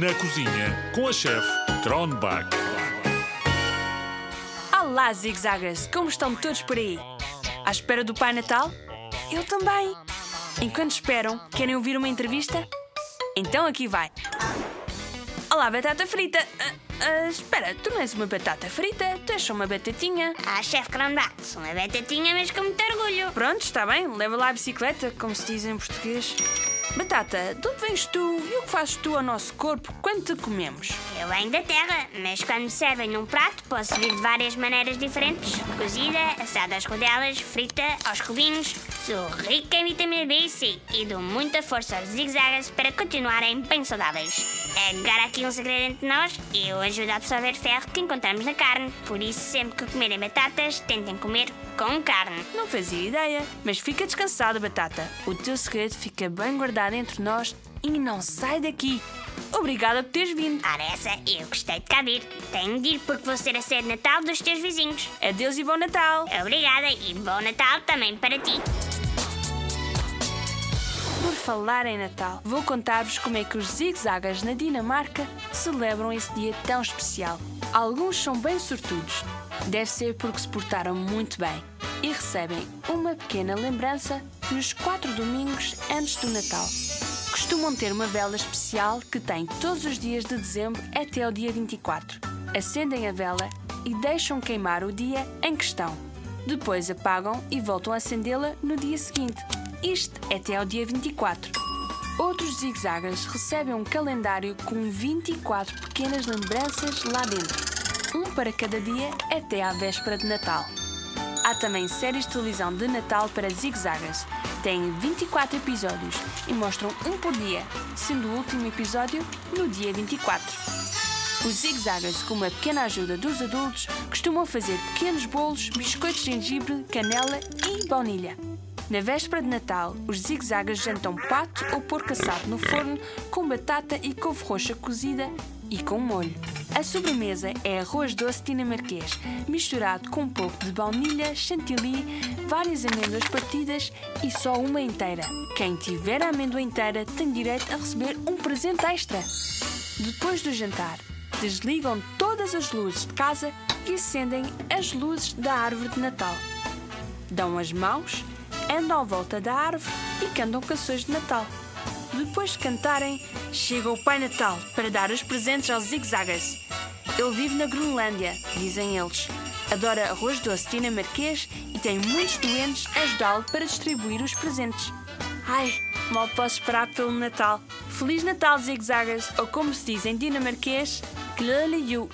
Na cozinha com a chefe Tronbach. Olá, zigzaggers! Como estão todos por aí? À espera do Pai Natal? Eu também! Enquanto esperam, querem ouvir uma entrevista? Então aqui vai! Olá, batata frita! Ah, ah, espera, tu não és uma batata frita, tu és só uma batatinha. Ah, chefe Cronbach, sou uma batatinha, mas com muito orgulho. Pronto, está bem, leva lá a bicicleta, como se diz em português. Batata, de onde vens tu e o que fazes tu ao nosso corpo quando te comemos? Eu venho da terra, mas quando me servem num prato, posso vir de várias maneiras diferentes. Cozida, assada às rodelas, frita, aos cubinhos. Sou rica em vitamina B e C e dou muita força aos zigzagas para continuarem bem saudáveis. Agora aqui um segredo entre nós, eu ajudo a absorver ferro que encontramos na carne. Por isso, sempre que comerem batatas, tentem comer com carne. Não fazia ideia, mas fica descansada, Batata. O teu segredo fica bem guardado entre nós e não sai daqui. Obrigada por teres vindo. Ora essa, eu gostei de cá vir. Tenho de ir porque vou ser a ser de Natal dos teus vizinhos. Adeus e bom Natal. Obrigada e bom Natal também para ti. Por falar em Natal, vou contar-vos como é que os zigzagas na Dinamarca celebram esse dia tão especial. Alguns são bem sortudos. Deve ser porque se portaram muito bem e recebem uma pequena lembrança nos quatro domingos antes do Natal. Costumam ter uma vela especial que tem todos os dias de dezembro até ao dia 24. Acendem a vela e deixam queimar o dia em questão. Depois apagam e voltam a acendê-la no dia seguinte. Isto até ao dia 24. Outros zigzagas recebem um calendário com 24 pequenas lembranças lá dentro. Um para cada dia até à véspera de Natal. Há também séries de televisão de Natal para zigzagas. Têm 24 episódios e mostram um por dia, sendo o último episódio no dia 24. Os zigzagas, com uma pequena ajuda dos adultos, costumam fazer pequenos bolos, biscoitos de gengibre, canela e baunilha. Na véspera de Natal, os zigzagas jantam pato ou porco assado no forno com batata e couve roxa cozida e com molho. A sobremesa é arroz doce dinamarquês, misturado com um pouco de baunilha, chantilly, várias amêndoas partidas e só uma inteira. Quem tiver a amêndoa inteira tem direito a receber um presente extra. Depois do jantar, desligam todas as luzes de casa e acendem as luzes da árvore de Natal. Dão as mãos, andam à volta da árvore e cantam canções de Natal. Depois de cantarem, chega o Pai Natal para dar os presentes aos zigzagas. Ele vive na Groenlândia, dizem eles. Adora arroz doce dinamarquês e tem muitos doentes a ajudá-lo para distribuir os presentes. Ai, mal posso esperar pelo Natal. Feliz Natal, zigzagas, ou como se diz em dinamarquês, Glöle.